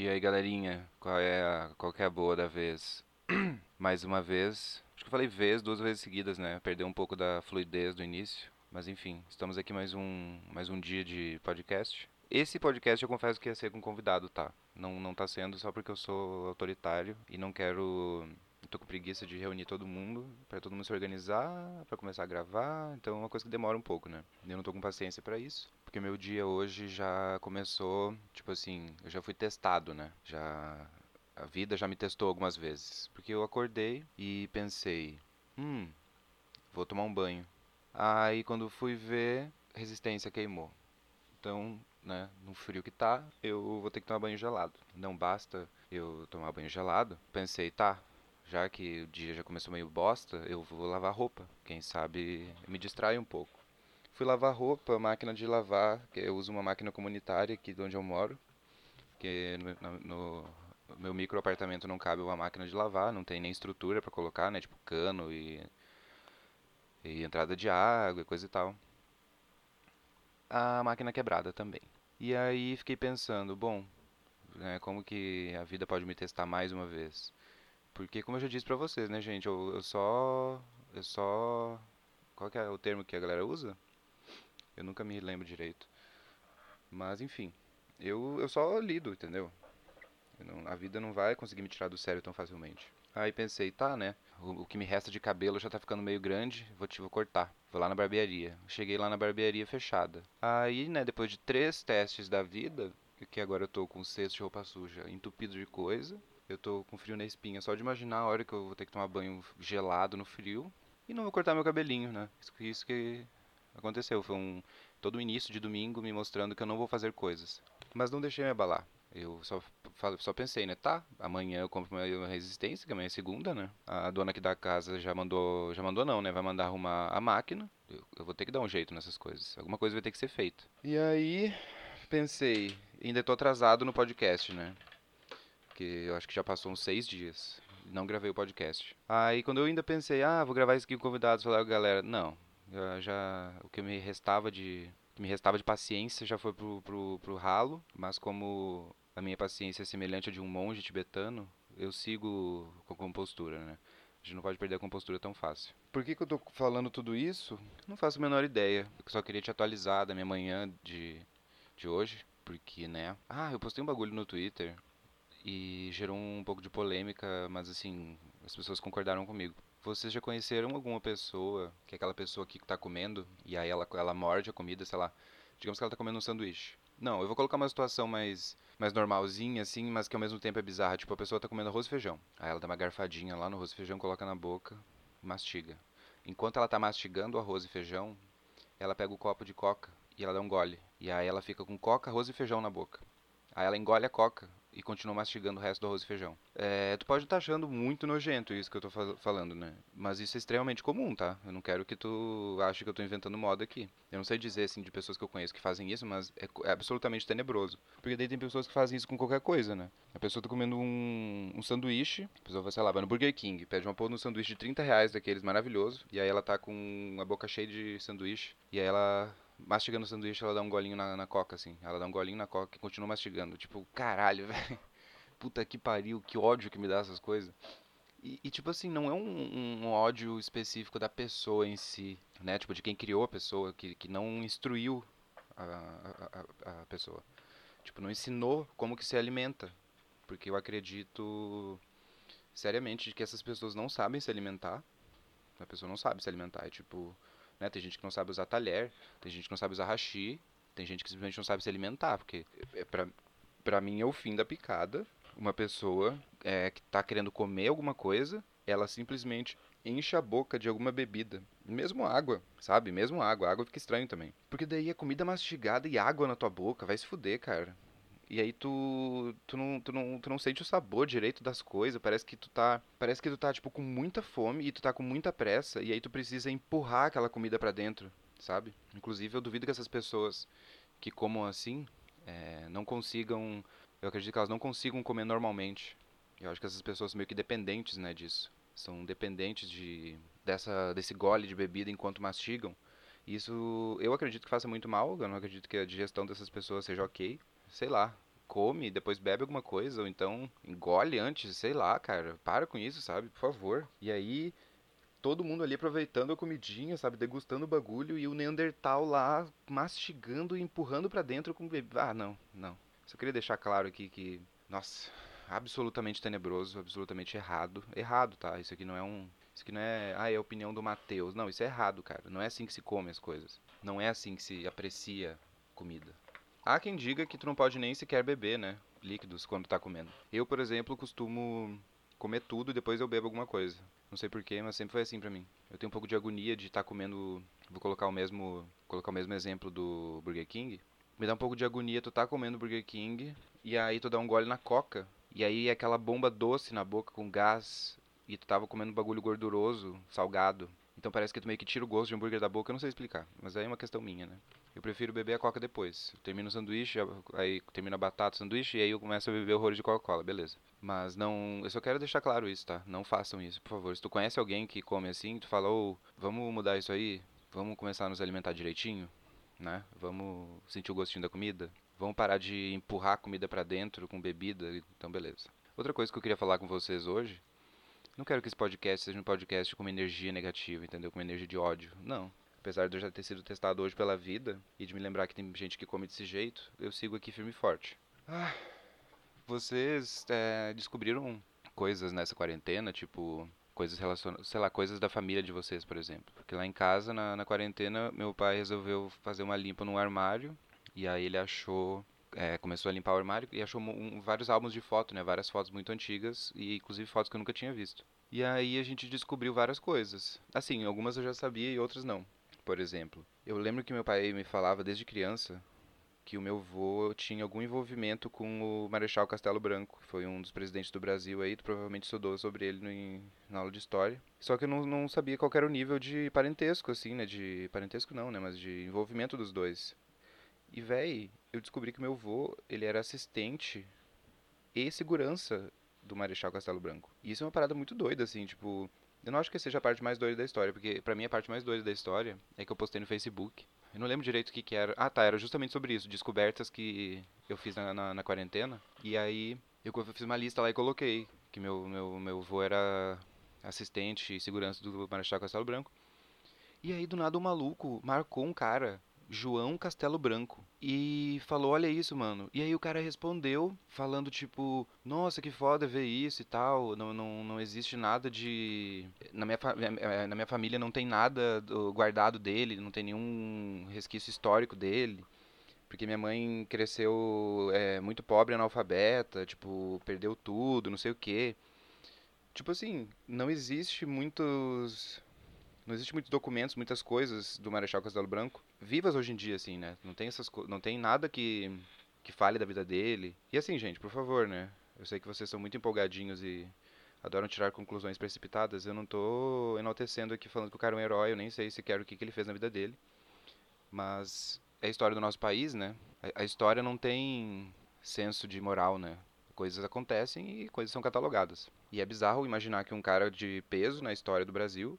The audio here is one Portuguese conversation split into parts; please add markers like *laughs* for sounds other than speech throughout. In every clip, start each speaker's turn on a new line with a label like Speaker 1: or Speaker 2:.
Speaker 1: E aí, galerinha, qual é a, qual é a boa da vez? *clears throat* Mais uma vez, acho que eu falei vez duas vezes seguidas, né? Perdeu um pouco da fluidez do início, mas enfim, estamos aqui mais um mais um dia de podcast. Esse podcast eu confesso que ia ser com convidado, tá? Não não tá sendo só porque eu sou autoritário e não quero tô com preguiça de reunir todo mundo, para todo mundo se organizar, para começar a gravar, então é uma coisa que demora um pouco, né? Eu não tô com paciência para isso, porque meu dia hoje já começou, tipo assim, eu já fui testado, né? Já a vida já me testou algumas vezes, porque eu acordei e pensei, hum, vou tomar um banho. Aí quando fui ver, resistência queimou. Então, né, no frio que tá, eu vou ter que tomar banho gelado. Não basta eu tomar banho gelado. Pensei, tá, já que o dia já começou meio bosta, eu vou lavar roupa. Quem sabe me distrai um pouco. Fui lavar roupa, máquina de lavar, que eu uso uma máquina comunitária aqui de onde eu moro, porque no, no, meu micro apartamento não cabe uma máquina de lavar, não tem nem estrutura para colocar, né, tipo cano e, e entrada de água e coisa e tal. A máquina quebrada também. E aí fiquei pensando, bom, né, como que a vida pode me testar mais uma vez? Porque, como eu já disse pra vocês, né, gente, eu, eu só. Eu só. Qual que é o termo que a galera usa? Eu nunca me lembro direito. Mas, enfim. Eu, eu só lido, entendeu? Não, a vida não vai conseguir me tirar do sério tão facilmente. Aí pensei, tá, né? O, o, que me resta de cabelo já tá ficando meio grande, vou, te, vou cortar. Vou lá na barbearia. Cheguei lá na barbearia fechada. Aí, né, depois de três testes da vida, que agora eu tô com cesto de roupa suja entupido de coisa, eu tô com frio na espinha. Só de imaginar a hora que eu vou ter que tomar banho gelado no frio. E não vou cortar meu cabelinho, né? Isso que aconteceu. Foi um todo o início de domingo me mostrando que eu não vou fazer coisas. Mas não deixei me abalar. Eu só, só pensei, né? Tá, amanhã eu compro uma resistência, que amanhã é segunda, né? A dona aqui da casa já mandou. Já mandou não, né? Vai mandar arrumar a máquina. Eu, eu vou ter que dar um jeito nessas coisas. Alguma coisa vai ter que ser feita. E aí, pensei, ainda tô atrasado no podcast, né? porque eu acho que já passou uns seis dias. Não gravei o podcast. Aí quando eu ainda pensei, ah, vou gravar isso aqui com convidados, falar com a galera, não. Já, o que me restava de me restava de paciência já foi pro, pro, pro ralo, mas como a minha paciência é semelhante à de um monge tibetano, eu sigo com a compostura, né? A gente não pode perder a compostura tão fácil. Por que, que eu tô falando tudo isso? Não faço a menor ideia. Eu só queria te atualizar da minha manhã de, de hoje. Porque, né? Ah, eu postei um bagulho no Twitter e gerou um pouco de polêmica, mas assim, as pessoas concordaram comigo. Vocês já conheceram alguma pessoa, que é aquela pessoa que está comendo, e aí ela, ela morde a comida, sei lá, digamos que ela está comendo um sanduíche. Não, eu vou colocar uma situação mais, mais normalzinha, assim, mas que ao mesmo tempo é bizarra. Tipo, a pessoa está comendo arroz e feijão. Aí ela dá uma garfadinha lá no arroz e feijão, coloca na boca mastiga. Enquanto ela está mastigando o arroz e feijão, ela pega o copo de coca e ela dá um gole. E aí ela fica com coca, arroz e feijão na boca. Aí ela engole a coca e continua mastigando o resto do arroz e feijão. É, tu pode estar tá achando muito nojento isso que eu tô falando, né? Mas isso é extremamente comum, tá? Eu não quero que tu ache que eu tô inventando moda aqui. Eu não sei dizer, assim, de pessoas que eu conheço que fazem isso, mas é, é absolutamente tenebroso. Porque daí tem pessoas que fazem isso com qualquer coisa, né? A pessoa tá comendo um, um sanduíche, a pessoa vai, sei lá, vai no Burger King, pede uma porra no sanduíche de 30 reais daqueles maravilhoso, e aí ela tá com a boca cheia de sanduíche, e aí ela mastigando o sanduíche, ela dá um golinho na, na coca, assim. Ela dá um golinho na coca e continua mastigando. Tipo, caralho, *laughs* velho. Puta que pariu, que ódio que me dá essas coisas. E, e, tipo assim, não é um, um, ódio específico da pessoa em si, né? Tipo, de quem criou a pessoa, que, que não instruiu a, a, a pessoa. Tipo, não ensinou como que se alimenta. Porque eu acredito seriamente que essas pessoas não sabem se alimentar. A pessoa não sabe se alimentar. É tipo, né? Tem gente que não sabe usar talher, tem gente que não sabe usar hashi, tem gente que simplesmente não sabe se alimentar, porque é pra, pra mim é o fim da picada. Uma pessoa é, que tá querendo comer alguma coisa, ela simplesmente enche a boca de alguma bebida. Mesmo água, sabe? Mesmo água. Água fica estranho também. Porque daí é comida mastigada e água na tua boca. Vai se fuder, cara. E aí tu, tu, não, tu, não, tu não sente o sabor direito das coisas. Parece que tu tá. Parece que tu tá, tipo, com muita fome e tu tá com muita pressa. E aí tu precisa empurrar aquela comida para dentro, sabe? Inclusive eu duvido que essas pessoas que comam assim é, não consigam. Eu acredito que elas não consigam comer normalmente. Eu acho que essas pessoas são meio que dependentes, né, disso. São dependentes de dessa desse gole de bebida enquanto mastigam. Isso eu acredito que faça muito mal. Eu não acredito que a digestão dessas pessoas seja ok sei lá, come, depois bebe alguma coisa, ou então engole antes, sei lá, cara. Para com isso, sabe? Por favor. E aí, todo mundo ali aproveitando a comidinha, sabe? Degustando o bagulho e o Neandertal lá mastigando e empurrando para dentro com bebê. Ah, não, não. Só queria deixar claro aqui que, nossa, absolutamente tenebroso, absolutamente errado. Errado, tá? Isso aqui não é um. Isso aqui não é. Ah, é a opinião do Matheus. Não, isso é errado, cara. Não é assim que se come as coisas. Não é assim que se aprecia comida. Há quem diga que tu não pode nem sequer beber, né? Líquidos quando tá comendo. Eu, por exemplo, costumo comer tudo e depois eu bebo alguma coisa. Não sei porquê, mas sempre foi assim pra mim. Eu tenho um pouco de agonia de estar tá comendo. Vou colocar o mesmo. Colocar o mesmo exemplo do Burger King. Me dá um pouco de agonia tu tá comendo Burger King e aí tu dá um gole na coca. E aí é aquela bomba doce na boca com gás. E tu tava comendo um bagulho gorduroso, salgado. Então parece que tu meio que tira o gosto de hambúrguer da boca, eu não sei explicar. Mas aí é uma questão minha, né? Eu prefiro beber a coca depois. Eu termino o sanduíche, aí termino a batata, o sanduíche, e aí eu começo a beber horrores de Coca-Cola, beleza. Mas não. Eu só quero deixar claro isso, tá? Não façam isso, por favor. Se tu conhece alguém que come assim, tu fala, ô, vamos mudar isso aí? Vamos começar a nos alimentar direitinho? Né? Vamos sentir o gostinho da comida? Vamos parar de empurrar comida para dentro com bebida? Então, beleza. Outra coisa que eu queria falar com vocês hoje. Não quero que esse podcast seja um podcast com uma energia negativa, entendeu? Com uma energia de ódio. Não. Apesar de eu já ter sido testado hoje pela vida e de me lembrar que tem gente que come desse jeito, eu sigo aqui firme e forte. Ah, vocês é, descobriram coisas nessa quarentena, tipo coisas relacionadas, sei lá, coisas da família de vocês, por exemplo. Porque lá em casa, na, na quarentena, meu pai resolveu fazer uma limpa num armário e aí ele achou é, começou a limpar o armário e achou um, vários álbuns de foto, né? Várias fotos muito antigas e inclusive fotos que eu nunca tinha visto. E aí a gente descobriu várias coisas. Assim, algumas eu já sabia e outras não por exemplo. Eu lembro que meu pai me falava desde criança que o meu avô tinha algum envolvimento com o Marechal Castelo Branco, que foi um dos presidentes do Brasil aí, tu provavelmente estudou sobre ele no, na aula de história. Só que eu não, não sabia qual era o nível de parentesco, assim, né, de... parentesco não, né, mas de envolvimento dos dois. E, véi, eu descobri que meu avô, ele era assistente e segurança do Marechal Castelo Branco. E isso é uma parada muito doida, assim, tipo... Eu não acho que seja a parte mais doida da história, porque pra mim a parte mais doida da história é que eu postei no Facebook. Eu não lembro direito o que, que era. Ah, tá, era justamente sobre isso, descobertas que eu fiz na, na, na quarentena. E aí eu fiz uma lista lá e coloquei que meu, meu, meu avô era assistente e segurança do Marechal Castelo Branco. E aí do nada o maluco marcou um cara João Castelo Branco. E falou: Olha isso, mano. E aí o cara respondeu, falando tipo: Nossa, que foda ver isso e tal. Não, não, não existe nada de. Na minha, eh, na minha família não tem nada guardado dele, não tem nenhum resquício histórico dele. Porque minha mãe cresceu é, muito pobre, analfabeta, tipo, perdeu tudo, não sei o quê. Tipo assim, não existe muitos não existe muitos documentos, muitas coisas do Marechal Castelo Branco vivas hoje em dia, assim, né? Não tem essas não tem nada que que fale da vida dele. E assim, gente, por favor, né? Eu sei que vocês são muito empolgadinhos e adoram tirar conclusões precipitadas. Eu não tô enaltecendo aqui falando que o cara é um herói, eu nem sei sequer o que, que ele fez na vida dele. Mas é a história do nosso país, né? A, a história não tem senso de moral, né? Coisas acontecem e coisas são catalogadas. E é bizarro imaginar que um cara de peso na história do Brasil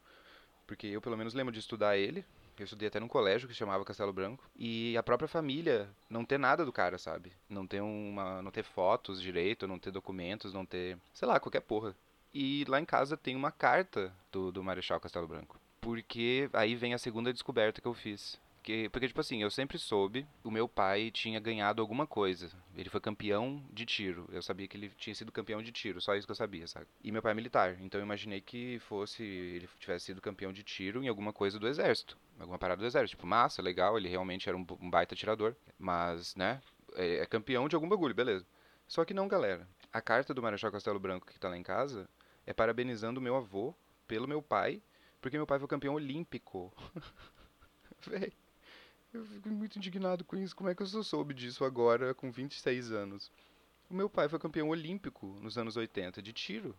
Speaker 1: porque eu pelo menos lembro de estudar ele. Eu estudei até num colégio que se chamava Castelo Branco. E a própria família não ter nada do cara, sabe? Não ter uma. não ter fotos direito, não ter documentos, não ter. sei lá, qualquer porra. E lá em casa tem uma carta do, do Marechal Castelo Branco. Porque aí vem a segunda descoberta que eu fiz. Porque, porque, tipo assim, eu sempre soube, o meu pai tinha ganhado alguma coisa. Ele foi campeão de tiro. Eu sabia que ele tinha sido campeão de tiro, só isso que eu sabia, sabe? E meu pai é militar, então eu imaginei que fosse, ele tivesse sido campeão de tiro em alguma coisa do exército. Alguma parada do exército. Tipo, massa, legal, ele realmente era um, um baita atirador. Mas, né, é, é campeão de algum bagulho, beleza. Só que não, galera. A carta do Marechal Castelo Branco que tá lá em casa é parabenizando meu avô pelo meu pai, porque meu pai foi campeão olímpico. *laughs* Véi. Eu fico muito indignado com isso. Como é que eu só soube disso agora, com 26 anos? O meu pai foi campeão olímpico nos anos 80 de tiro.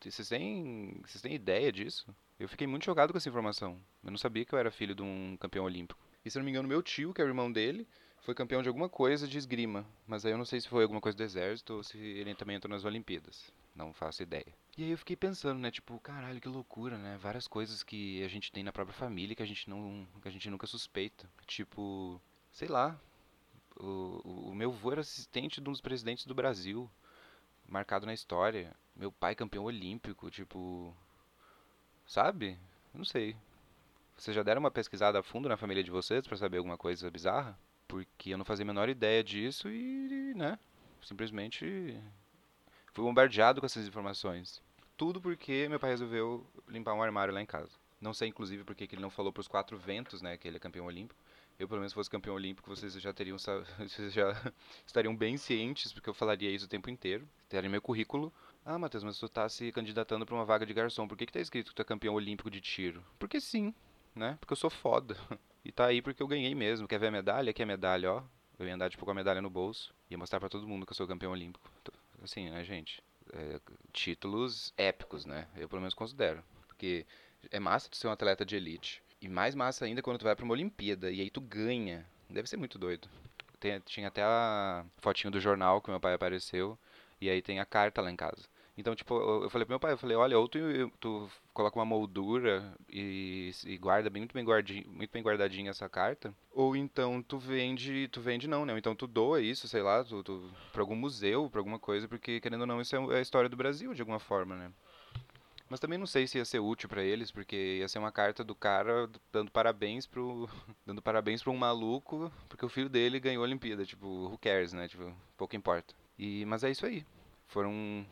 Speaker 1: Vocês têm, vocês têm ideia disso? Eu fiquei muito chocado com essa informação. Eu não sabia que eu era filho de um campeão olímpico. E se não me engano, meu tio, que é o irmão dele, foi campeão de alguma coisa de esgrima. Mas aí eu não sei se foi alguma coisa do exército ou se ele também entrou nas Olimpíadas. Não faço ideia. E aí eu fiquei pensando, né, tipo, caralho, que loucura, né? Várias coisas que a gente tem na própria família que a gente não, que a gente nunca suspeita. Tipo, sei lá, O, o, meu avô era assistente de um dos presidentes do Brasil, marcado na história. Meu pai campeão olímpico, tipo. Sabe? Não sei. Vocês já deram uma pesquisada a fundo na família de vocês para saber alguma coisa bizarra? Porque eu não fazia a menor ideia disso e, né, simplesmente fui bombardeado com essas informações. Tudo porque meu pai resolveu limpar um armário lá em casa. Não sei, inclusive, porque ele não falou para os quatro ventos, né, que ele é campeão olímpico. Eu, pelo menos, fosse campeão olímpico, vocês já teriam, *laughs* vocês já *laughs* estariam bem cientes, porque eu falaria isso o tempo inteiro. Teria meu currículo. Ah, Matheus, mas tu tá se candidatando para uma vaga de garçom. Por que que tá escrito que tu é campeão olímpico de tiro? Porque sim, né? Porque eu sou foda. *laughs* E tá aí porque eu ganhei mesmo. Quer ver a medalha? Aqui é a medalha, ó. Eu ia andar tipo com a medalha no bolso. Ia mostrar para todo mundo que eu sou campeão olímpico. Assim, né, gente? É, títulos épicos, né? Eu pelo menos considero. Porque é massa tu ser um atleta de elite. E mais massa ainda quando tu vai pra uma Olimpíada. E aí tu ganha. Deve ser muito doido. Tem, tinha até a fotinho do jornal que meu pai apareceu. E aí tem a carta lá em casa. Então, tipo, eu, falei pro meu pai, eu falei, olha, ou tu, tu coloca uma moldura e, e guarda bem, muito bem guardinho, muito bem guardadinha essa carta, ou então tu vende, tu vende não, né? Ou então tu doa isso, sei lá, tu, tu para algum museu, para alguma coisa, porque querendo ou não, isso é, é a história do Brasil de alguma forma, né? Mas também não sei se ia ser útil para eles, porque ia ser uma carta do cara dando parabéns pro *laughs* dando parabéns para um maluco, porque o filho dele ganhou a Olimpíada, tipo, who cares, né? Tipo, pouco importa. E mas é isso aí. Foram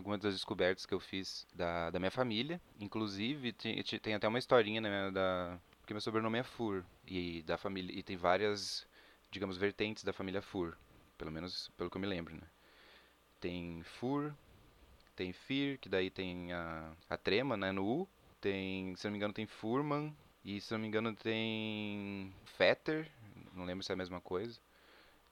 Speaker 1: algumas das descobertas que eu fiz da, da minha família. Inclusive, tem, tem até uma historinha né, da. Porque meu sobrenome é Fur. E da família. E tem várias, digamos, vertentes da família Fur. Pelo menos pelo que eu me lembro, né? Tem Fur, tem Fir, que daí tem a, a trema, né, no U. Tem, se não me engano, tem Furman. E se não me engano tem Fetter, não lembro se é a mesma coisa.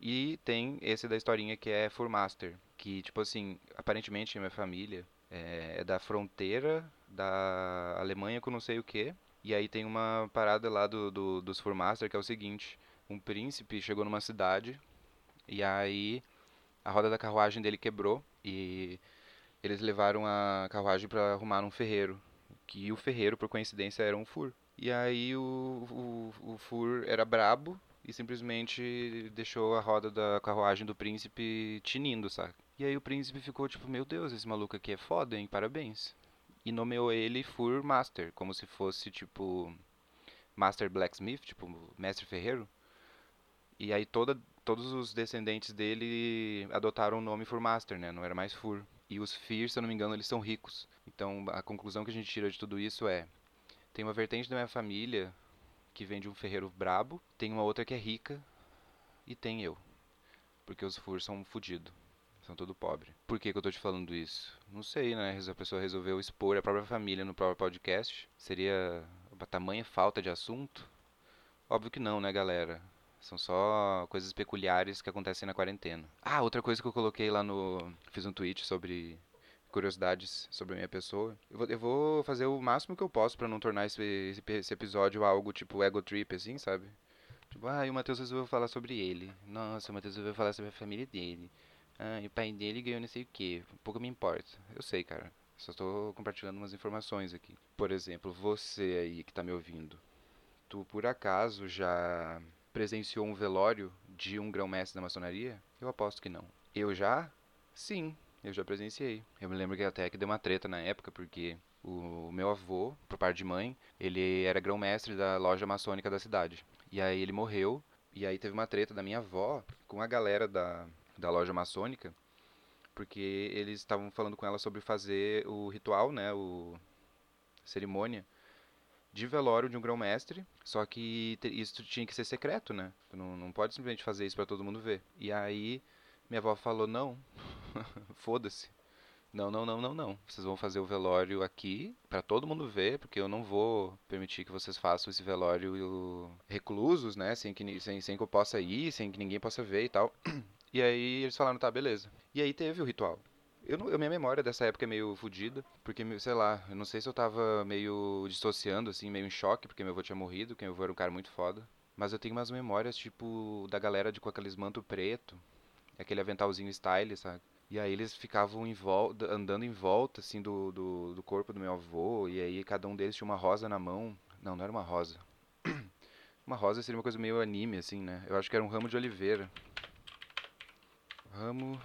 Speaker 1: E tem esse da historinha que é Furmaster, que, tipo assim, aparentemente minha família é, é da fronteira da Alemanha com não sei o que. E aí tem uma parada lá do, do, dos Furmaster que é o seguinte: um príncipe chegou numa cidade e aí a roda da carruagem dele quebrou e eles levaram a carruagem para arrumar num ferreiro. Que o ferreiro, por coincidência, era um Fur. E aí o, o, o Fur era brabo e simplesmente deixou a roda da carruagem do príncipe tinindo, saca? E aí o príncipe ficou tipo, meu Deus, esse maluco aqui é foda, hein? Parabéns. E nomeou ele Fur Master, como se fosse tipo Master Blacksmith, tipo mestre ferreiro. E aí toda, todos os descendentes dele adotaram o nome Fur Master, né? Não era mais Fur. E os Fear, se eu não me engano, eles são ricos. Então a conclusão que a gente tira de tudo isso é: tem uma vertente da minha família que vem de um ferreiro brabo, tem uma outra que é rica e tem eu. Porque os furs são fodidos. São tudo pobre. Por que, que eu tô te falando isso? Não sei, né? A pessoa resolveu expor a própria família no próprio podcast. Seria uma tamanha falta de assunto? Óbvio que não, né, galera? São só coisas peculiares que acontecem na quarentena. Ah, outra coisa que eu coloquei lá no. Fiz um tweet sobre curiosidades sobre a minha pessoa. Eu vou, eu vou fazer o máximo que eu posso para não tornar esse, esse, episódio algo tipo ego trip, assim, sabe? Tipo, ah, e o Matheus resolveu falar sobre ele. Nossa, o Matheus resolveu falar sobre a família dele. Ah, e o pai dele ganhou não sei o que. Pouco me importa. Eu sei, cara. Só estou compartilhando umas informações aqui. Por exemplo, você aí que tá me ouvindo. Tu por acaso já presenciou um velório de um grão-mestre da maçonaria? Eu aposto que não. Eu já? Sim, eu já presenciei. Eu me lembro que até que deu uma treta na época, porque o meu avô, por parte de mãe, ele era grão-mestre da loja maçônica da cidade. E aí ele morreu, e aí teve uma treta da minha avó com a galera da, da loja maçônica, porque eles estavam falando com ela sobre fazer o ritual, né, o cerimônia de velório de um grão-mestre, só que isso tinha que ser secreto, né? Não, não pode simplesmente fazer isso para todo mundo ver. E aí minha avó falou: "Não, *laughs* foda-se. Não, não, não, não, não. Vocês vão fazer o velório aqui para todo mundo ver, porque eu não vou permitir que vocês façam esse velório reclusos, né? Sem que, sem, sem que eu possa ir, sem que ninguém possa ver e tal. *clears throat* E aí eles falaram, tá, beleza. E aí teve o ritual. Eu, não, eu minha memória dessa época é meio fodida, porque, sei lá, eu não sei se eu tava meio dissociando, assim, meio em choque, porque meu avô tinha morrido, que meu avô era um cara muito foda. Mas eu tenho umas memórias, tipo, da galera de, com aqueles manto preto, aquele aventalzinho style, sabe? E aí eles ficavam em volta, andando em volta, assim, do, do, do, corpo do meu avô. E aí cada um deles tinha uma rosa na mão. Não, não era uma rosa. *clears throat* uma rosa seria uma coisa meio anime, assim, né? Eu acho que era um ramo de oliveira. Ramo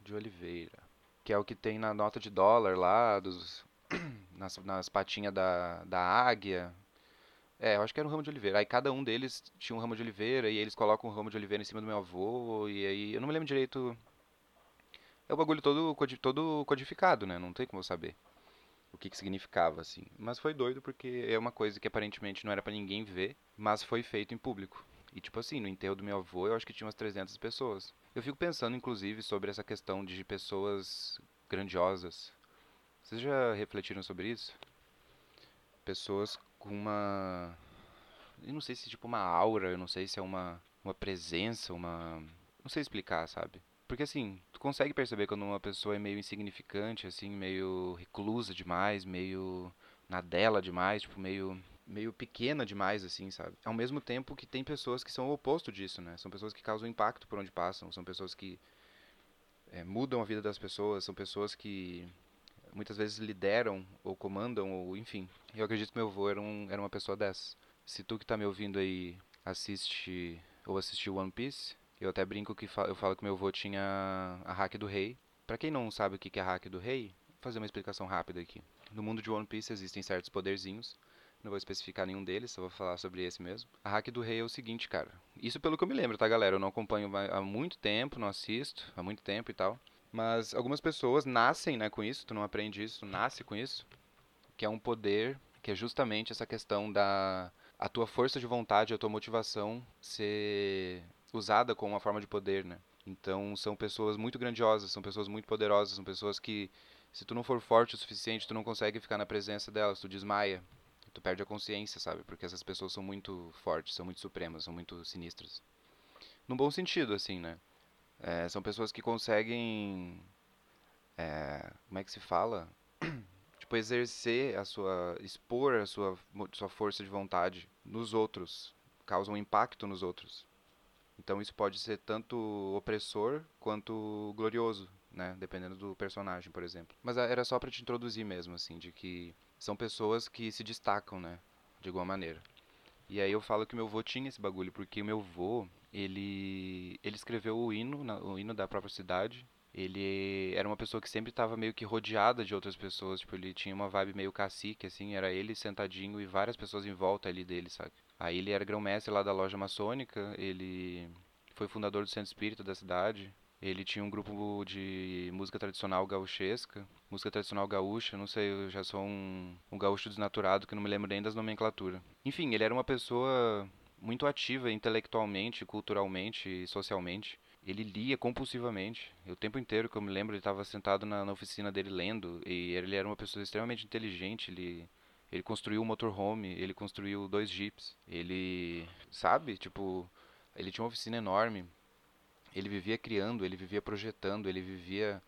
Speaker 1: de oliveira. Que é o que tem na nota de dólar lá, dos, *clears throat* nas, nas patinhas da, da águia. É, eu acho que era um ramo de oliveira. Aí cada um deles tinha um ramo de oliveira e eles colocam um ramo de oliveira em cima do meu avô. E aí eu não me lembro direito. É o bagulho todo, todo codificado, né? Não tem como eu saber o que, que significava, assim. Mas foi doido porque é uma coisa que aparentemente não era para ninguém ver, mas foi feito em público. E tipo assim, no enterro do meu avô eu acho que tinha umas 300 pessoas. Eu fico pensando, inclusive, sobre essa questão de pessoas grandiosas. Vocês já refletiram sobre isso? Pessoas com uma. Eu não sei se tipo uma aura, eu não sei se é uma, uma presença, uma. Não sei explicar, sabe? Porque assim, tu consegue perceber quando uma pessoa é meio insignificante, assim, meio reclusa demais, meio na dela demais, tipo, meio meio pequena demais, assim, sabe? Ao mesmo tempo que tem pessoas que são o oposto disso, né? São pessoas que causam impacto por onde passam, são pessoas que é, mudam a vida das pessoas, são pessoas que muitas vezes lideram ou comandam, ou enfim. Eu acredito que meu avô era, um, era uma pessoa dessas. Se tu que tá me ouvindo aí assiste ou assistiu One Piece, eu até brinco que fa eu falo que meu avô tinha a hack do rei. Para quem não sabe o que é a hack do rei, vou fazer uma explicação rápida aqui. No mundo de One Piece existem certos poderzinhos. Não vou especificar nenhum deles, só vou falar sobre esse mesmo. A hack do rei é o seguinte, cara. Isso pelo que eu me lembro, tá, galera? Eu não acompanho há muito tempo, não assisto há muito tempo e tal. Mas algumas pessoas nascem, né, com isso, tu não aprende isso, tu nasce com isso, que é um poder que é justamente essa questão da a tua força de vontade, a tua motivação ser usada como uma forma de poder, né? Então são pessoas muito grandiosas, são pessoas muito poderosas, são pessoas que se tu não for forte o suficiente, tu não consegue ficar na presença delas, tu desmaia, tu perde a consciência, sabe? Porque essas pessoas são muito fortes, são muito supremas, são muito sinistras. Num bom sentido, assim, né? É, são pessoas que conseguem. É, como é que se fala? *clears throat* tipo, exercer a sua. expor a sua, sua força de vontade nos outros, causam um impacto nos outros. Então isso pode ser tanto opressor quanto glorioso, né? Dependendo do personagem, por exemplo. Mas era só para te introduzir mesmo, assim, de que são pessoas que se destacam, né? De alguma maneira. E aí eu falo que meu avô tinha esse bagulho, porque o meu avô, ele, ele escreveu o hino, o hino da própria cidade. Ele era uma pessoa que sempre estava meio que rodeada de outras pessoas, tipo, ele tinha uma vibe meio cacique, assim, era ele sentadinho e várias pessoas em volta ali dele, sabe? Aí ele era grão-mestre lá da loja maçônica, ele foi fundador do centro espírita da cidade, ele tinha um grupo de música tradicional gauchesca, música tradicional gaúcha, não sei, eu já sou um, um gaúcho desnaturado que não me lembro nem das nomenclaturas. Enfim, ele era uma pessoa muito ativa intelectualmente, culturalmente e socialmente. Ele lia compulsivamente. O tempo inteiro que eu me lembro, ele estava sentado na, na, oficina dele lendo. E ele era uma pessoa extremamente inteligente. Ele, ele construiu um motorhome, ele construiu dois jeeps. Ele, sabe, tipo, ele tinha uma oficina enorme. Ele vivia criando, ele vivia projetando, ele vivia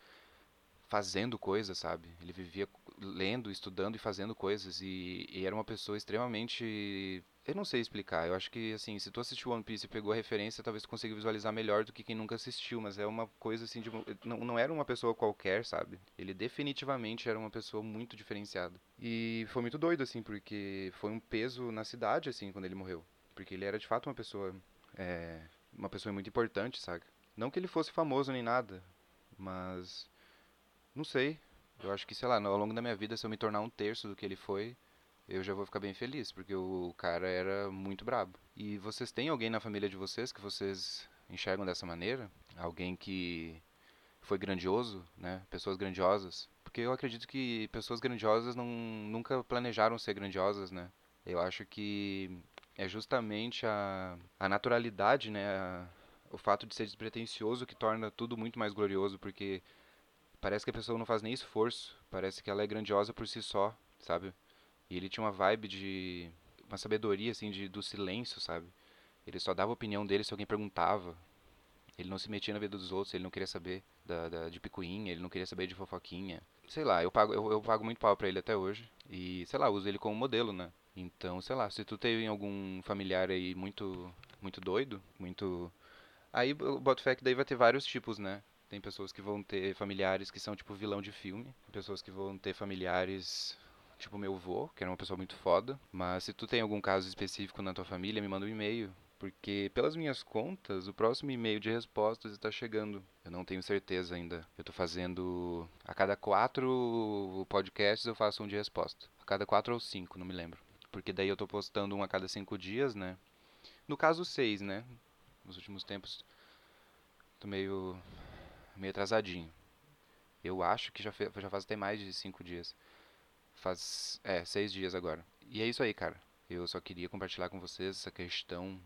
Speaker 1: fazendo coisas, sabe? Ele vivia lendo, estudando e fazendo coisas e, e, era uma pessoa extremamente eu não sei explicar. Eu acho que assim, se tu assistiu One Piece e pegou a referência, talvez tu consiga visualizar melhor do que quem nunca assistiu, mas é uma coisa assim de não, não era uma pessoa qualquer, sabe? Ele definitivamente era uma pessoa muito diferenciada. E foi muito doido assim, porque foi um peso na cidade assim quando ele morreu, porque ele era de fato uma pessoa é, uma pessoa muito importante, sabe? Não que ele fosse famoso nem nada, mas não sei. Eu acho que, sei lá, ao longo da minha vida, se eu me tornar um terço do que ele foi, eu já vou ficar bem feliz, porque o cara era muito brabo. E vocês têm alguém na família de vocês que vocês enxergam dessa maneira? Alguém que foi grandioso, né? Pessoas grandiosas. Porque eu acredito que pessoas grandiosas não, nunca planejaram ser grandiosas, né? Eu acho que é justamente a, a naturalidade, né? A, o fato de ser despretensioso que torna tudo muito mais glorioso, porque parece que a pessoa não faz nem esforço, parece que ela é grandiosa por si só, sabe? E ele tinha uma vibe de uma sabedoria assim de do silêncio, sabe? Ele só dava a opinião dele se alguém perguntava. Ele não se metia na vida dos outros, ele não queria saber da, da de picuinha, ele não queria saber de fofoquinha. Sei lá, eu pago eu, eu pago muito pau pra ele até hoje e sei lá, uso ele como modelo, né? Então, sei lá, se tu tem algum familiar aí muito muito doido, muito Aí o boto fé que daí vai ter vários tipos, né? Tem pessoas que vão ter familiares que são tipo vilão de filme, pessoas que vão ter familiares tipo meu avô, que era uma pessoa muito foda. Mas se tu tem algum caso específico na tua família, me manda um e-mail Porque, pelas minhas contas, o próximo e-mail de respostas está chegando. Eu não tenho certeza ainda. Eu estou fazendo. A cada quatro podcasts eu faço um de resposta. A cada quatro ou cinco, não me lembro. Porque daí eu estou postando um a cada cinco dias, né? No caso, seis, né? Nos últimos tempos. Tô meio. meio atrasadinho. Eu acho que já, fe... já faz até mais de cinco dias. Faz. É, seis dias agora. E é isso aí, cara. Eu só queria compartilhar com vocês essa questão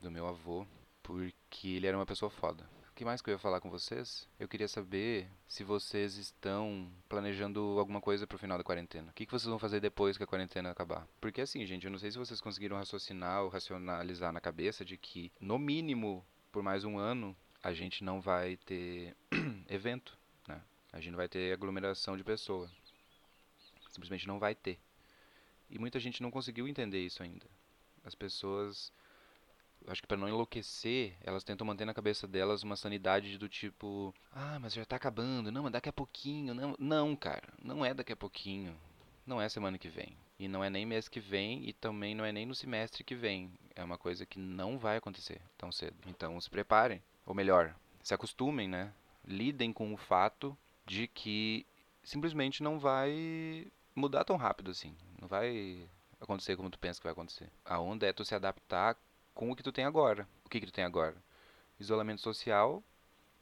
Speaker 1: do meu avô, porque ele era uma pessoa foda. O que mais que eu ia falar com vocês? Eu queria saber se vocês estão planejando alguma coisa pro final da quarentena. O que, que vocês vão fazer depois que a quarentena acabar? Porque assim, gente, eu não sei se vocês conseguiram raciocinar ou racionalizar na cabeça de que, no mínimo, por mais um ano, a gente não vai ter *clears throat* evento, né? A gente não vai ter aglomeração de pessoas. Simplesmente não vai ter. E muita gente não conseguiu entender isso ainda. As pessoas acho que para não enlouquecer, elas tentam manter na cabeça delas uma sanidade do tipo, ah, mas já tá acabando, não, mas daqui a pouquinho, não, não, cara, não é daqui a pouquinho, não é semana que vem, e não é nem mês que vem, e também não é nem no semestre que vem, é uma coisa que não vai acontecer tão cedo. Então se preparem, ou melhor, se acostumem, né? Lidem com o fato de que simplesmente não vai mudar tão rápido assim, não vai acontecer como tu pensa que vai acontecer. A onda é tu se adaptar com o que tu tem agora. O que, que tu tem agora? Isolamento social.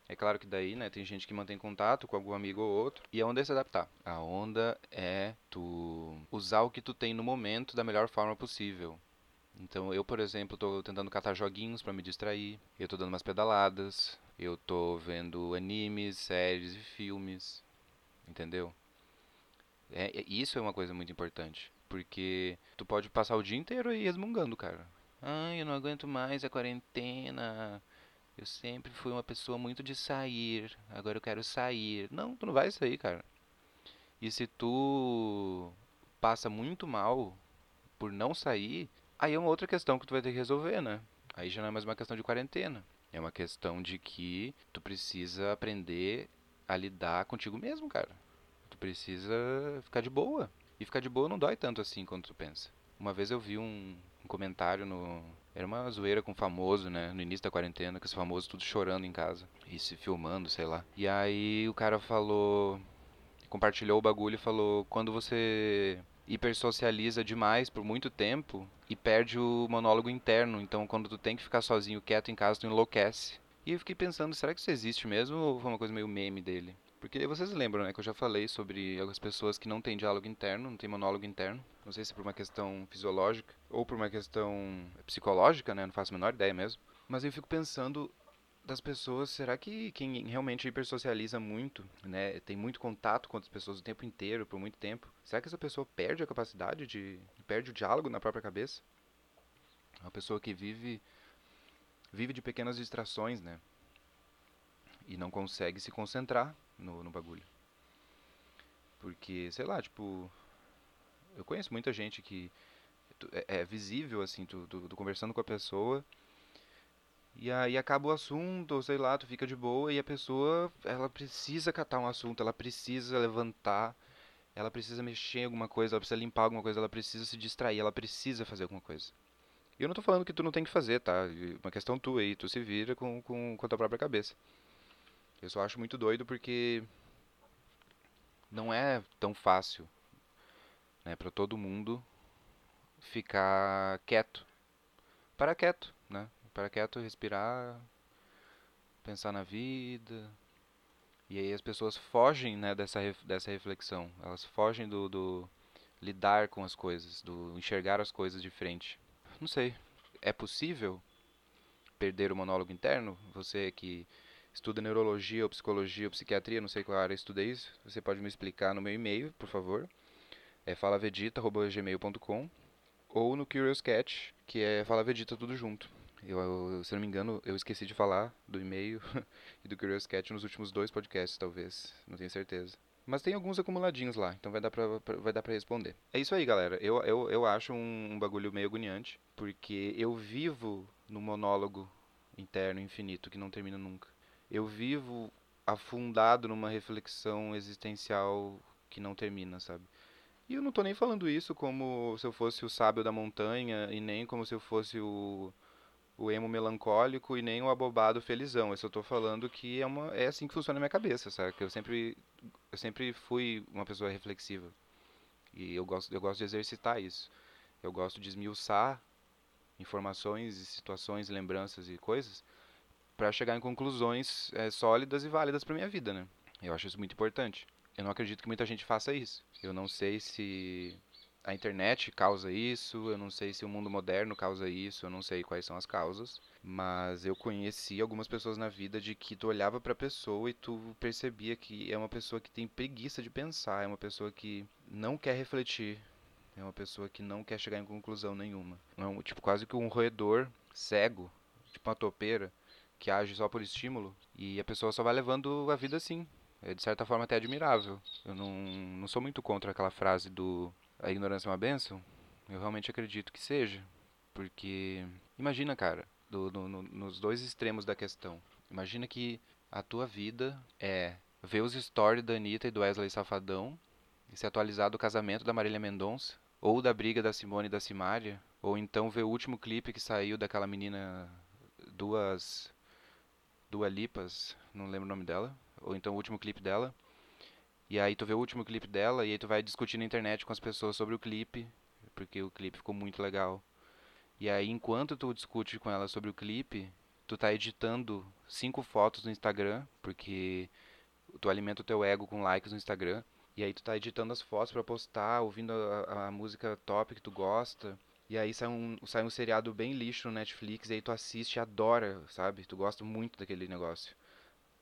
Speaker 1: É claro que daí, né, tem gente que mantém contato com algum amigo ou outro. E a onda é se adaptar. A onda é tu usar o que tu tem no momento da melhor forma possível. Então, eu, por exemplo, estou tentando catar joguinhos para me distrair. Eu estou dando umas pedaladas. Eu estou vendo animes, séries e filmes. Entendeu? É, isso é uma coisa muito importante. Porque tu pode passar o dia inteiro aí resmungando, cara. Ai, eu não aguento mais a quarentena. Eu sempre fui uma pessoa muito de sair. Agora eu quero sair. Não, tu não vai sair, cara. E se tu passa muito mal por não sair, aí é uma outra questão que tu vai ter que resolver, né? Aí já não é mais uma questão de quarentena. É uma questão de que tu precisa aprender a lidar contigo mesmo, cara. Tu precisa ficar de boa. E ficar de boa não dói tanto assim quanto tu pensa. Uma vez eu vi um, um comentário no. Era uma zoeira com famoso, né? No início da quarentena, com os famosos tudo chorando em casa. E se filmando, sei lá. E aí o cara falou. Compartilhou o bagulho e falou: quando você hipersocializa demais por muito tempo e perde o monólogo interno. Então, quando tu tem que ficar sozinho, quieto em casa, tu enlouquece. E eu fiquei pensando, será que isso existe mesmo ou foi uma coisa meio meme dele? Porque vocês lembram, né, que eu já falei sobre algumas pessoas que não têm diálogo interno, não têm monólogo interno. Não sei se por uma questão fisiológica ou por uma questão psicológica, né, não faço a menor ideia mesmo. Mas eu fico pensando das pessoas, será que quem realmente hipersocializa muito, né, tem muito contato com outras pessoas o tempo inteiro, por muito tempo, será que essa pessoa perde a capacidade de perde o diálogo na própria cabeça? Uma pessoa que vive vive de pequenas distrações, né? E não consegue se concentrar no, no bagulho. Porque, sei lá, tipo. Eu conheço muita gente que é, é visível, assim, tu, tu, tu, conversando com a pessoa. E aí acaba o assunto, ou sei lá, tu fica de boa e a pessoa, ela precisa catar um assunto, ela precisa levantar, ela precisa mexer em alguma coisa, ela precisa limpar alguma coisa, ela precisa se distrair, ela precisa fazer alguma coisa. E eu não tô falando que tu não tem que fazer, tá? Uma questão tua aí, tu se vira com, com, com a tua própria cabeça. Eu só acho muito doido porque não é tão fácil né, para todo mundo ficar quieto. Para quieto, né? Para quieto, respirar, pensar na vida. E aí as pessoas fogem né, dessa, dessa reflexão. Elas fogem do, do lidar com as coisas, do enxergar as coisas de frente. Não sei. É possível perder o monólogo interno? Você que estuda neurologia ou psicologia ou psiquiatria, não sei qual área estuda isso, você pode me explicar no meu e-mail, por favor. É falavedita.gmail.com ou no Curious Cat, que é falavedita tudo junto. Eu, eu, se não me engano, eu esqueci de falar do e-mail *laughs* e do Curious Cat nos últimos dois podcasts, talvez. Não tenho certeza. Mas tem alguns acumuladinhos lá, então vai dar pra, responder. É isso aí, galera. Eu, eu, eu acho um, um bagulho meio agoniante, porque eu vivo no monólogo interno infinito que não termina nunca eu vivo afundado numa reflexão existencial que não termina, sabe? E eu não tô nem falando isso como se eu fosse o sábio da montanha e nem como se eu fosse o, o, emo melancólico e nem o abobado felizão. Eu só tô falando que é, uma, é assim que funciona na minha cabeça, sabe? Que eu sempre, eu sempre fui uma pessoa reflexiva. E eu gosto, eu gosto de exercitar isso. Eu gosto de esmiuçar informações e situações, lembranças e coisas para chegar em conclusões é, sólidas e válidas para minha vida, né? Eu acho isso muito importante. Eu não acredito que muita gente faça isso. Eu não sei se a internet causa isso, eu não sei se o mundo moderno causa isso, eu não sei quais são as causas, mas eu conheci algumas pessoas na vida de que tu olhava para a pessoa e tu percebia que é uma pessoa que tem preguiça de pensar, é uma pessoa que não quer refletir, é uma pessoa que não quer chegar em conclusão nenhuma. É um, tipo quase que um roedor cego, tipo uma topeira que age só por estímulo e a pessoa só vai levando a vida assim. É de certa forma até admirável. Eu não, não sou muito contra aquela frase do a ignorância é uma benção? Eu realmente acredito que seja. Porque, imagina, cara, do, do, no, nos dois extremos da questão. Imagina que a tua vida é ver os stories da Anitta e do Wesley Safadão e se atualizar do casamento da Marília Mendonça, ou da briga da Simone e da Simária, ou então ver o último clipe que saiu daquela menina, duas. Duas Lipas, não lembro o nome dela, ou então o último clipe dela, e aí tu vê o último clipe dela e aí tu vai discutir na internet com as pessoas sobre o clipe, porque o clipe ficou muito legal. E aí enquanto tu discute com ela sobre o clipe, tu tá editando cinco fotos no Instagram, porque tu alimenta o teu ego com likes no Instagram. E aí tu tá editando as fotos para postar, ouvindo a, a, música top que tu gosta. E aí sai um, sai um seriado bem lixo no Netflix, e aí tu assiste e adora, sabe? Tu gosta muito daquele negócio.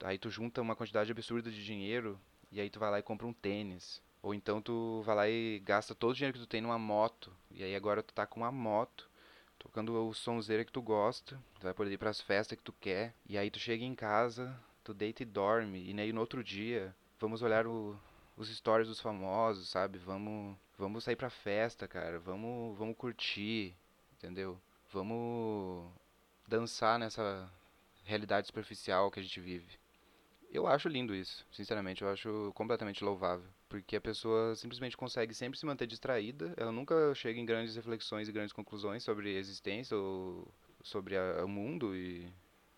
Speaker 1: Aí tu junta uma quantidade absurda de dinheiro e aí tu vai lá e compra um tênis. Ou então tu vai lá e gasta todo o dinheiro que tu tem numa moto. E aí agora tu tá com uma moto, tocando o sonzeira que tu gosta. Tu vai poder ir pras festas que tu quer. E aí tu chega em casa, tu deita e dorme. E aí no outro dia, vamos olhar o, os stories dos famosos, sabe? Vamos, vamos sair pra festa, cara. Vamos, vamos curtir, entendeu? Vamos dançar nessa realidade superficial que a gente vive. Eu acho lindo isso, sinceramente, eu acho completamente louvável. Porque a pessoa simplesmente consegue sempre se manter distraída, ela nunca chega em grandes reflexões e grandes conclusões sobre a existência ou sobre a, o mundo e,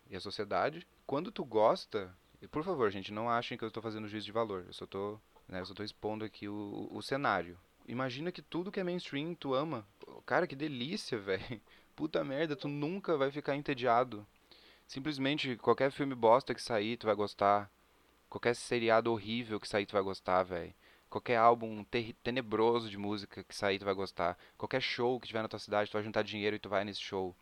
Speaker 1: e, a sociedade. Quando tu gosta, por favor, gente, não achem que eu estou fazendo juízo de valor, eu só estou né, eu só tô expondo aqui o, o cenário. Imagina que tudo que é mainstream tu ama. Cara, que delícia, *laughs* velho. Puta merda, tu nunca vai ficar entediado Simplesmente qualquer filme bosta que sair, tu vai gostar. Qualquer seriado horrível que sair, tu vai gostar, velho. Qualquer álbum tenebroso de música que sair, tu vai gostar. Qualquer show que tiver na tua cidade, tu vai juntar dinheiro e tu vai nesse show.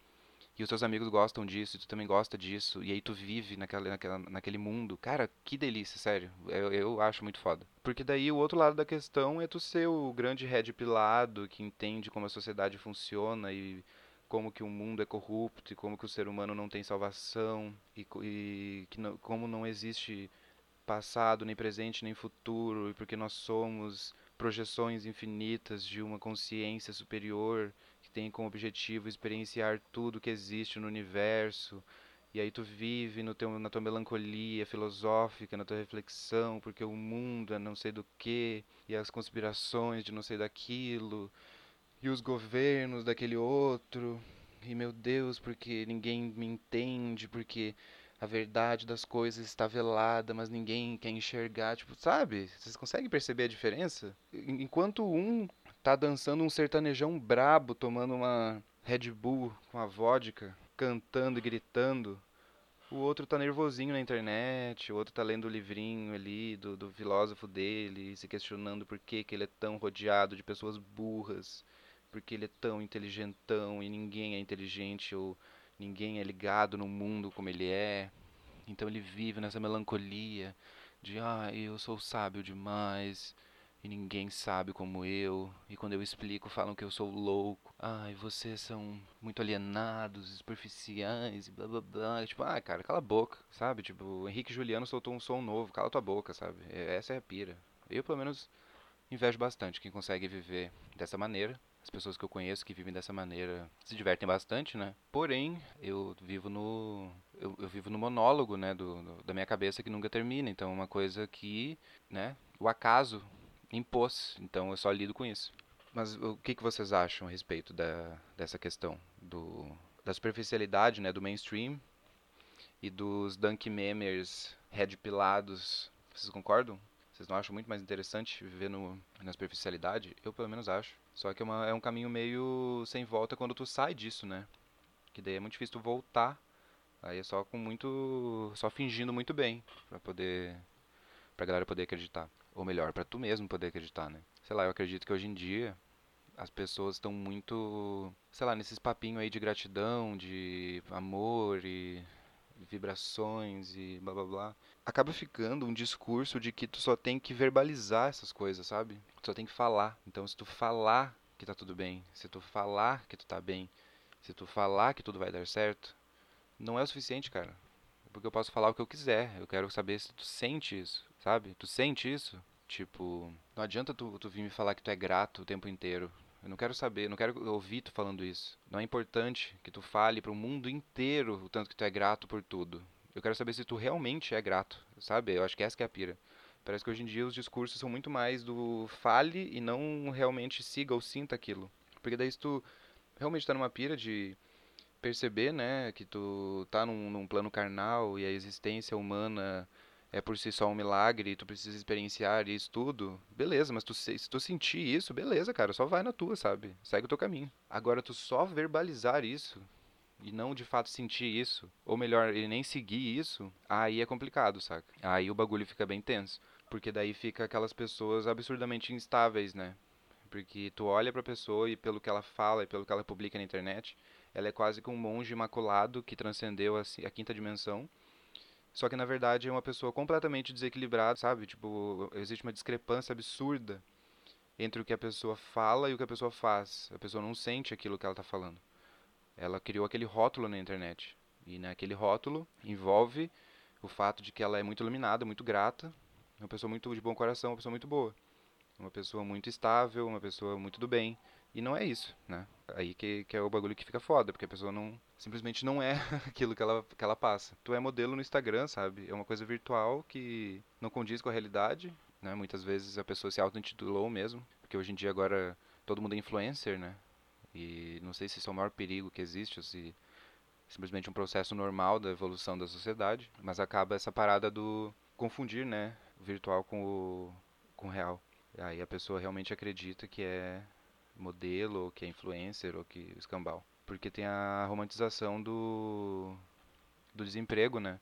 Speaker 1: E os teus amigos gostam disso, e tu também gosta disso, e aí tu vive naquela, naquela, naquele mundo. Cara, que delícia, sério. Eu, eu acho muito foda. Porque daí o outro lado da questão é tu ser o grande red pilado que entende como a sociedade funciona e como que o mundo é corrupto e como que o ser humano não tem salvação e, e que não, como não existe passado, nem presente, nem futuro, e porque nós somos projeções infinitas de uma consciência superior tem como objetivo experienciar tudo que existe no universo. E aí tu vive no teu, na tua melancolia filosófica, na tua reflexão, porque o mundo é não sei do que, e as conspirações de não sei daquilo, e os governos daquele outro. E meu Deus, porque ninguém me entende, porque a verdade das coisas está velada, mas ninguém quer enxergar, tipo, sabe? Vocês conseguem perceber a diferença? Enquanto um tá dançando um sertanejão brabo, tomando uma Red Bull com a vodka, cantando e gritando, o outro tá nervosinho na internet, o outro tá lendo o livrinho ali do, do filósofo dele, se questionando por que, que ele é tão rodeado de pessoas burras porque ele é tão inteligentão e ninguém é inteligente ou ninguém é ligado no mundo como ele é. Então ele vive nessa melancolia de ah, eu sou sábio demais e ninguém sabe como eu. E quando eu explico, falam que eu sou louco. Ai, vocês são muito alienados, superficiais blá blá blá. Tipo, ah, cara, cala a boca, sabe? Tipo, o Henrique Juliano soltou um som novo, cala tua boca, sabe? Essa é a pira. Eu, pelo menos, invejo bastante quem consegue viver dessa maneira as pessoas que eu conheço que vivem dessa maneira se divertem bastante, né? Porém, eu vivo no eu, eu vivo no monólogo, né, do, do, da minha cabeça que nunca termina. Então, é uma coisa que, né, o acaso impôs. Então, eu só lido com isso. Mas o que, que vocês acham a respeito da, dessa questão do da superficialidade, né, do mainstream e dos dunk memers red pilados. Vocês concordam? Vocês não acham muito mais interessante viver no, na superficialidade? Eu pelo menos acho. Só que é, uma, é um caminho meio sem volta quando tu sai disso, né? Que daí é muito difícil tu voltar. Aí é só com muito. só fingindo muito bem. Pra poder. pra galera poder acreditar. Ou melhor, pra tu mesmo poder acreditar, né? Sei lá, eu acredito que hoje em dia as pessoas estão muito, sei lá, nesses papinhos aí de gratidão, de amor e vibrações e blá blá blá. Acaba ficando um discurso de que tu só tem que verbalizar essas coisas, sabe? Tu só tem que falar. Então, se tu falar que tá tudo bem, se tu falar que tu tá bem, se tu falar que tudo vai dar certo, não é o suficiente, cara. Porque eu posso falar o que eu quiser. Eu quero saber se tu sente isso, sabe? Tu sente isso? Tipo, não adianta tu, tu vir me falar que tu é grato o tempo inteiro. Eu não quero saber, não quero ouvir tu falando isso. Não é importante que tu fale para o mundo inteiro o tanto que tu é grato por tudo. Eu quero saber se tu realmente é grato, sabe? Eu acho que essa que é a pira. Parece que hoje em dia os discursos são muito mais do fale e não realmente siga ou sinta aquilo. Porque daí se tu realmente tá numa pira de perceber, né, que tu tá num, num plano carnal e a existência humana é por si só um milagre tu precisa experienciar isso tudo, beleza, mas tu, se tu sentir isso, beleza, cara, só vai na tua, sabe? Segue o teu caminho. Agora, tu só verbalizar isso e não de fato sentir isso, ou melhor, ele nem seguir isso, aí é complicado, saca? Aí o bagulho fica bem tenso. Porque daí fica aquelas pessoas absurdamente instáveis, né? Porque tu olha pra pessoa e pelo que ela fala e pelo que ela publica na internet, ela é quase que um monge imaculado que transcendeu a, a quinta dimensão só que na verdade é uma pessoa completamente desequilibrada, sabe? Tipo, existe uma discrepância absurda entre o que a pessoa fala e o que a pessoa faz. A pessoa não sente aquilo que ela está falando. Ela criou aquele rótulo na internet. E naquele rótulo envolve o fato de que ela é muito iluminada, muito grata, uma pessoa muito de bom coração, uma pessoa muito boa, uma pessoa muito estável, uma pessoa muito do bem. E não é isso, né? Aí que, que é o bagulho que fica foda, porque a pessoa não simplesmente não é *laughs* aquilo que ela, que ela passa. Tu é modelo no Instagram, sabe? É uma coisa virtual que não condiz com a realidade, né? Muitas vezes a pessoa se auto-intitulou mesmo, porque hoje em dia agora todo mundo é influencer, né? E não sei se isso é o maior perigo que existe ou se simplesmente um processo normal da evolução da sociedade, mas acaba essa parada do confundir, né, o virtual com o, com o real. Aí a pessoa realmente acredita que é modelo, ou que é influencer, ou que escambau. Porque tem a romantização do, do desemprego, né?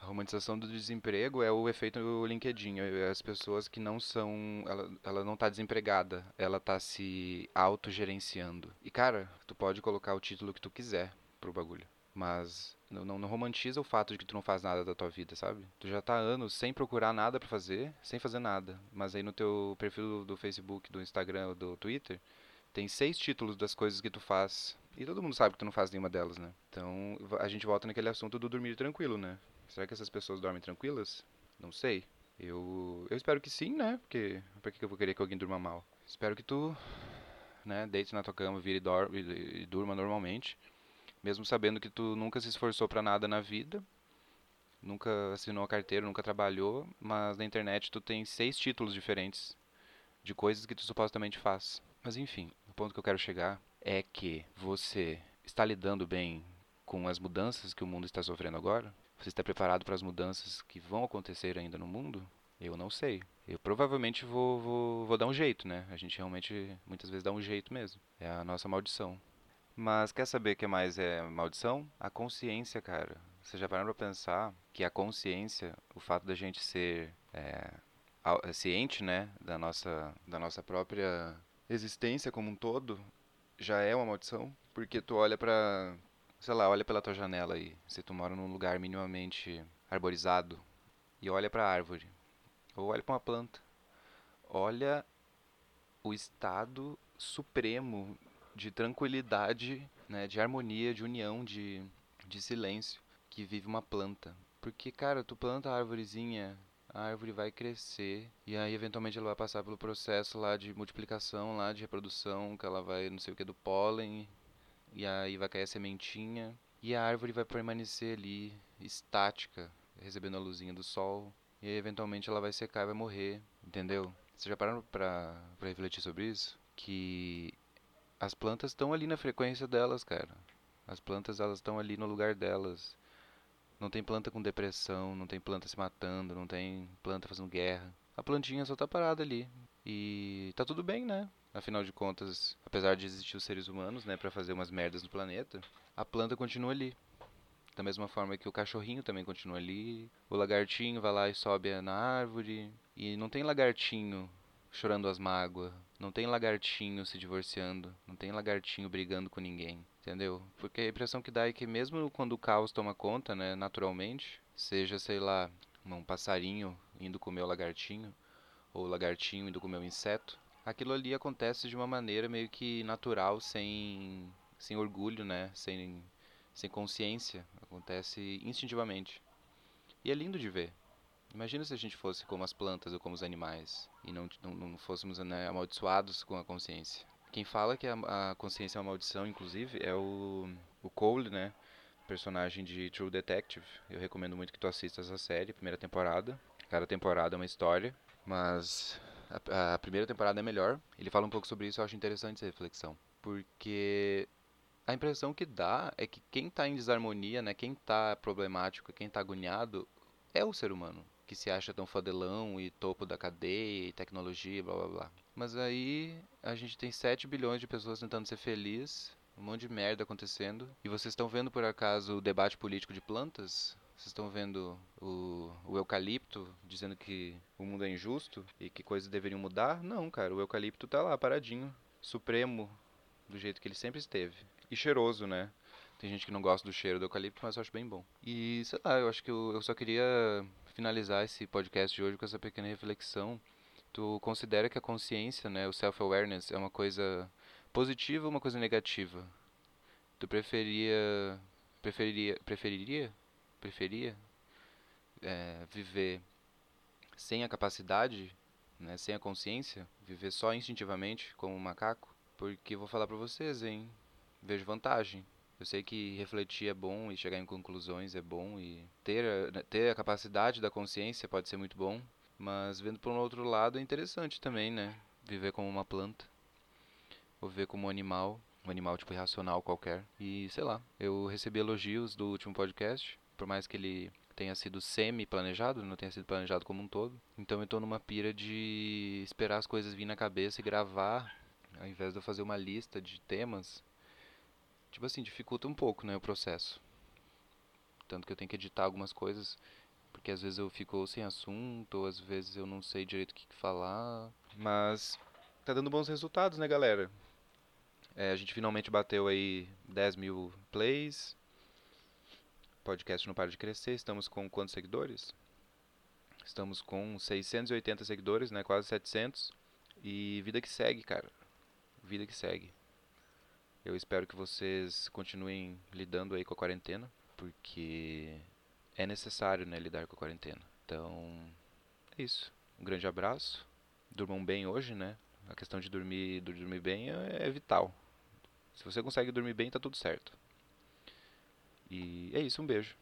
Speaker 1: A romantização do desemprego é o efeito do LinkedIn. As pessoas que não são. Ela, ela não está desempregada, ela está se autogerenciando. E cara, tu pode colocar o título que tu quiser pro bagulho. Mas não, não, não, romantiza o fato de que tu não faz nada da tua vida, sabe? Tu já tá anos sem procurar nada para fazer, sem fazer nada. Mas aí no teu perfil do Facebook, do Instagram ou do Twitter, tem seis títulos das coisas que tu faz. E todo mundo sabe que tu não faz nenhuma delas, né? Então a gente volta naquele assunto do dormir tranquilo, né? Será que essas pessoas dormem tranquilas? Não sei. Eu, eu espero que sim, né? Porque por que eu vou querer que alguém durma mal? Espero que tu, né, deite na tua cama, vire e, e, e durma normalmente mesmo sabendo que tu nunca se esforçou para nada na vida, nunca assinou a carteira, nunca trabalhou, mas na internet tu tem seis títulos diferentes de coisas que tu supostamente faz. Mas enfim, o ponto que eu quero chegar é que você está lidando bem com as mudanças que o mundo está sofrendo agora? Você está preparado para as mudanças que vão acontecer ainda no mundo? Eu não sei. Eu provavelmente vou, vou, vou dar um jeito, né? A gente realmente muitas vezes dá um jeito mesmo. É a nossa maldição. Mas quer saber o que mais é maldição? A consciência, cara. Você já parou pra pensar que a consciência, o fato da gente ser é, ciente, né, da nossa, da nossa própria existência como um todo, já é uma maldição? Porque tu olha pra, sei lá, olha pela tua janela aí, se tu mora num lugar minimamente arborizado, e olha pra árvore, ou olha pra uma planta, olha o estado supremo de tranquilidade, né, de harmonia, de união, de, de silêncio que vive uma planta. Porque, cara, tu planta a árvorezinha, a árvore vai crescer e aí eventualmente ela vai passar pelo processo lá de multiplicação, lá de reprodução, que ela vai não sei o que do pólen e aí vai cair a sementinha e a árvore vai permanecer ali estática, recebendo a luzinha do sol e aí eventualmente ela vai secar e vai morrer, entendeu? Vocês já pararam pra, pra refletir sobre isso? Que as plantas estão ali na frequência delas, cara. As plantas elas estão ali no lugar delas. Não tem planta com depressão, não tem planta se matando, não tem planta fazendo guerra. A plantinha só tá parada ali. E tá tudo bem, né? Afinal de contas, apesar de existir os seres humanos, né, para fazer umas merdas no planeta, a planta continua ali. Da mesma forma que o cachorrinho também continua ali, o lagartinho vai lá e sobe na árvore, e não tem lagartinho chorando as mágoas, não tem lagartinho se divorciando, não tem lagartinho brigando com ninguém, entendeu? Porque a impressão que dá é que mesmo quando o caos toma conta, né, naturalmente, seja, sei lá, um passarinho indo comer o lagartinho, ou o lagartinho indo comer o inseto, aquilo ali acontece de uma maneira meio que natural, sem, sem orgulho, né, sem sem consciência, acontece instintivamente. E é lindo de ver. Imagina se a gente fosse como as plantas ou como os animais e não, não, não fôssemos né, amaldiçoados com a consciência. Quem fala que a, a, consciência é uma maldição, inclusive, é o, o Cole, né? Personagem de True Detective. Eu recomendo muito que tu assista essa série, primeira temporada. Cada temporada é uma história, mas a, a primeira temporada é melhor. Ele fala um pouco sobre isso, eu acho interessante essa reflexão. Porque a impressão que dá é que quem está em desarmonia, né, quem está problemático, quem está agoniado, é o ser humano, que se acha tão fodelão e topo da cadeia e tecnologia, blá blá blá. Mas aí a gente tem 7 bilhões de pessoas tentando ser feliz, um monte de merda acontecendo. E vocês estão vendo por acaso o debate político de plantas? Vocês estão vendo o, o, eucalipto dizendo que o mundo é injusto e que coisas deveriam mudar? Não, cara, o eucalipto tá lá paradinho, supremo, do jeito que ele sempre esteve. E cheiroso, né? Tem gente que não gosta do cheiro do eucalipto, mas eu acho bem bom. E sei lá, eu acho que eu, eu só queria finalizar esse podcast de hoje com essa pequena reflexão. Tu considera que a consciência, né, o self-awareness, é uma coisa positiva ou uma coisa negativa? Tu preferia. Preferiria. Preferiria? Preferia? É, viver sem a capacidade, né, sem a consciência? Viver só instintivamente, como um macaco? Porque vou falar pra vocês, hein? vejo vantagem. Eu sei que refletir é bom e chegar em conclusões é bom e ter, né, ter a capacidade da consciência pode ser muito bom, mas vendo por um outro lado é interessante também, né? Viver como uma planta, ou viver como um animal, um animal tipo irracional qualquer. E sei lá, eu recebi elogios do último podcast, por mais que ele tenha sido semi-planejado, não tenha sido planejado como um todo. Então eu estou numa pira de esperar as coisas vir na cabeça e gravar, ao invés de eu fazer uma lista de temas tipo assim, dificulta um pouco, né, o processo. Tanto que eu tenho que editar algumas coisas, porque às vezes eu fico sem assunto, ou às vezes eu não sei direito o que falar. Mas tá dando bons resultados, né, galera? É, a gente finalmente bateu aí 10 mil plays. Podcast não para de crescer. Estamos com quantos seguidores? Estamos com 680 seguidores, né? Quase 700. E vida que segue, cara. Vida que segue. Eu espero que vocês continuem lidando aí com a quarentena, porque é necessário, né, lidar com a quarentena. Então, é isso. Um grande abraço. Durmam bem hoje, né? A questão de dormir, de dormir bem é, é vital. Se você consegue dormir bem, tá tudo certo. E é isso, um beijo.